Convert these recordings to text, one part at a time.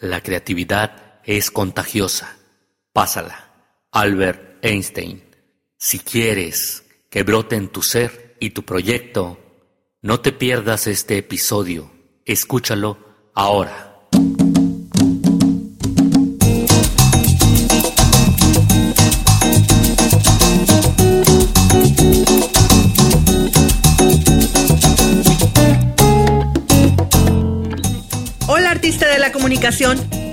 La creatividad es contagiosa. Pásala. Albert Einstein. Si quieres que brote en tu ser y tu proyecto, no te pierdas este episodio. Escúchalo ahora.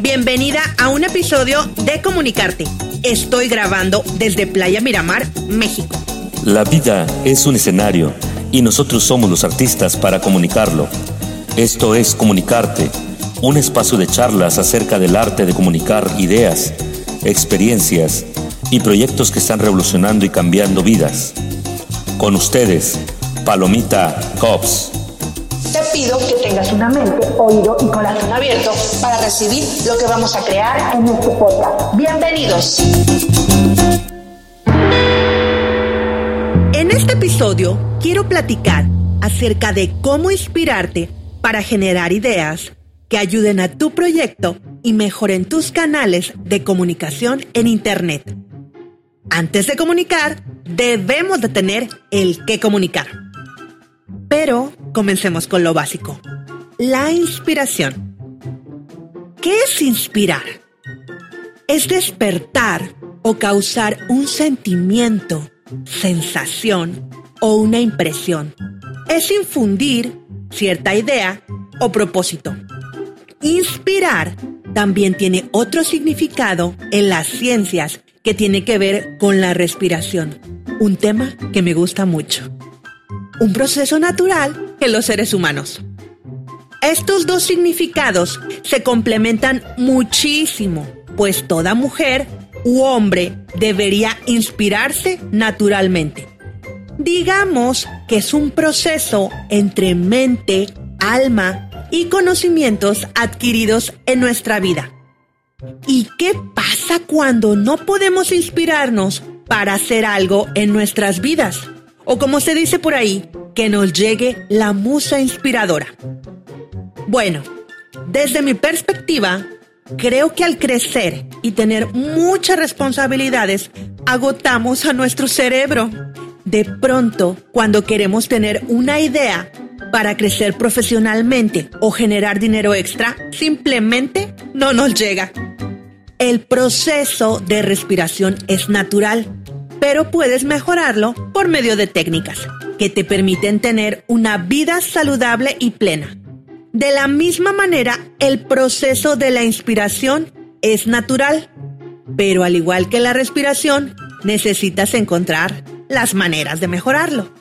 Bienvenida a un episodio de Comunicarte. Estoy grabando desde Playa Miramar, México. La vida es un escenario y nosotros somos los artistas para comunicarlo. Esto es Comunicarte, un espacio de charlas acerca del arte de comunicar ideas, experiencias y proyectos que están revolucionando y cambiando vidas. Con ustedes, Palomita Cops te pido que tengas una mente, oído y corazón abierto para recibir lo que vamos a crear en este podcast. Bienvenidos. En este episodio quiero platicar acerca de cómo inspirarte para generar ideas que ayuden a tu proyecto y mejoren tus canales de comunicación en Internet. Antes de comunicar, debemos de tener el qué comunicar. Pero comencemos con lo básico. La inspiración. ¿Qué es inspirar? Es despertar o causar un sentimiento, sensación o una impresión. Es infundir cierta idea o propósito. Inspirar también tiene otro significado en las ciencias que tiene que ver con la respiración, un tema que me gusta mucho un proceso natural en los seres humanos. Estos dos significados se complementan muchísimo, pues toda mujer u hombre debería inspirarse naturalmente. Digamos que es un proceso entre mente, alma y conocimientos adquiridos en nuestra vida. ¿Y qué pasa cuando no podemos inspirarnos para hacer algo en nuestras vidas? O como se dice por ahí, que nos llegue la musa inspiradora. Bueno, desde mi perspectiva, creo que al crecer y tener muchas responsabilidades, agotamos a nuestro cerebro. De pronto, cuando queremos tener una idea para crecer profesionalmente o generar dinero extra, simplemente no nos llega. El proceso de respiración es natural pero puedes mejorarlo por medio de técnicas que te permiten tener una vida saludable y plena. De la misma manera, el proceso de la inspiración es natural, pero al igual que la respiración, necesitas encontrar las maneras de mejorarlo.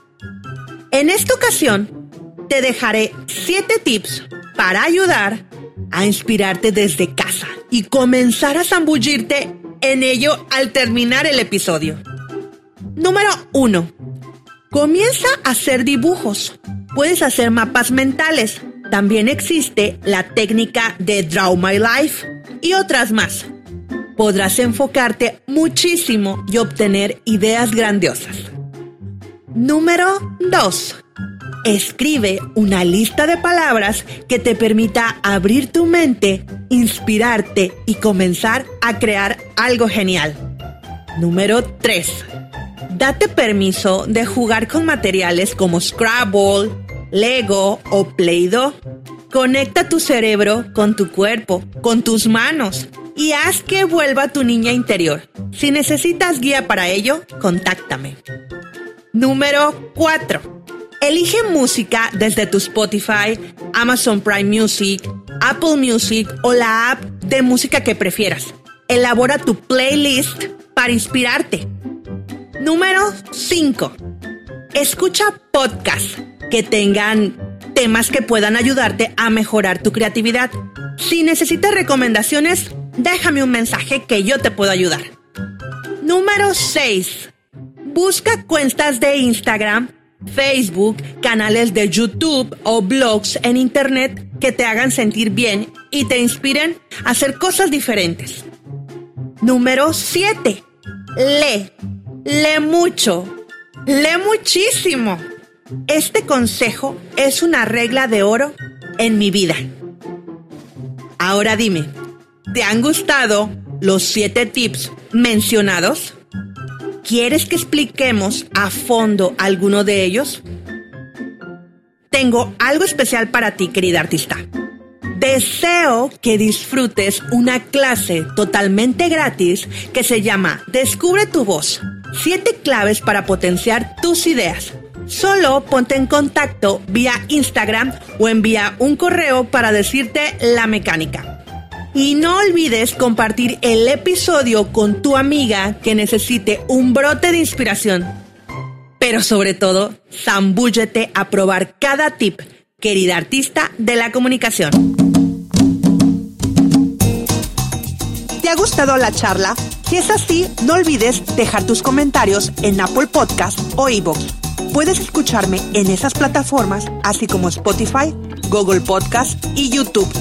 En esta ocasión, te dejaré 7 tips para ayudar a inspirarte desde casa y comenzar a zambullirte en ello al terminar el episodio. Número 1. Comienza a hacer dibujos. Puedes hacer mapas mentales. También existe la técnica de Draw My Life y otras más. Podrás enfocarte muchísimo y obtener ideas grandiosas. Número 2. Escribe una lista de palabras que te permita abrir tu mente, inspirarte y comenzar a crear algo genial. Número 3 date permiso de jugar con materiales como Scrabble, Lego o Play-Doh. Conecta tu cerebro con tu cuerpo, con tus manos y haz que vuelva tu niña interior. Si necesitas guía para ello, contáctame. Número 4. Elige música desde tu Spotify, Amazon Prime Music, Apple Music o la app de música que prefieras. Elabora tu playlist para inspirarte. Número 5. Escucha podcasts que tengan temas que puedan ayudarte a mejorar tu creatividad. Si necesitas recomendaciones, déjame un mensaje que yo te puedo ayudar. Número 6. Busca cuentas de Instagram, Facebook, canales de YouTube o blogs en Internet que te hagan sentir bien y te inspiren a hacer cosas diferentes. Número 7. Lee Lee mucho. Lee muchísimo. Este consejo es una regla de oro en mi vida. Ahora dime, ¿Te han gustado los siete tips mencionados? ¿Quieres que expliquemos a fondo alguno de ellos? Tengo algo especial para ti, querida artista. Deseo que disfrutes una clase totalmente gratis que se llama Descubre tu voz. Siete claves para potenciar tus ideas. Solo ponte en contacto vía Instagram o envía un correo para decirte la mecánica. Y no olvides compartir el episodio con tu amiga que necesite un brote de inspiración. Pero sobre todo, zambúllete a probar cada tip, querida artista de la comunicación. ¿Te ha gustado la charla? Si es así, no olvides dejar tus comentarios en Apple Podcast o iVoox. Puedes escucharme en esas plataformas, así como Spotify, Google Podcast y YouTube.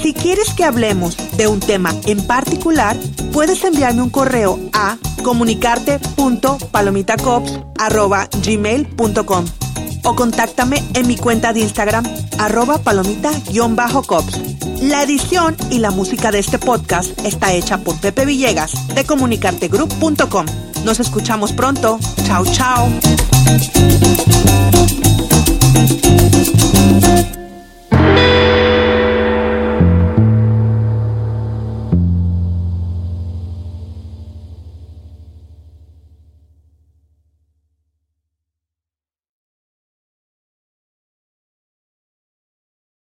Si quieres que hablemos de un tema en particular, puedes enviarme un correo a comunicarte.palomitacops.gmail.com o contáctame en mi cuenta de Instagram arroba palomita-cops. La edición y la música de este podcast está hecha por Pepe Villegas de comunicartegroup.com. Nos escuchamos pronto. Chao, chao.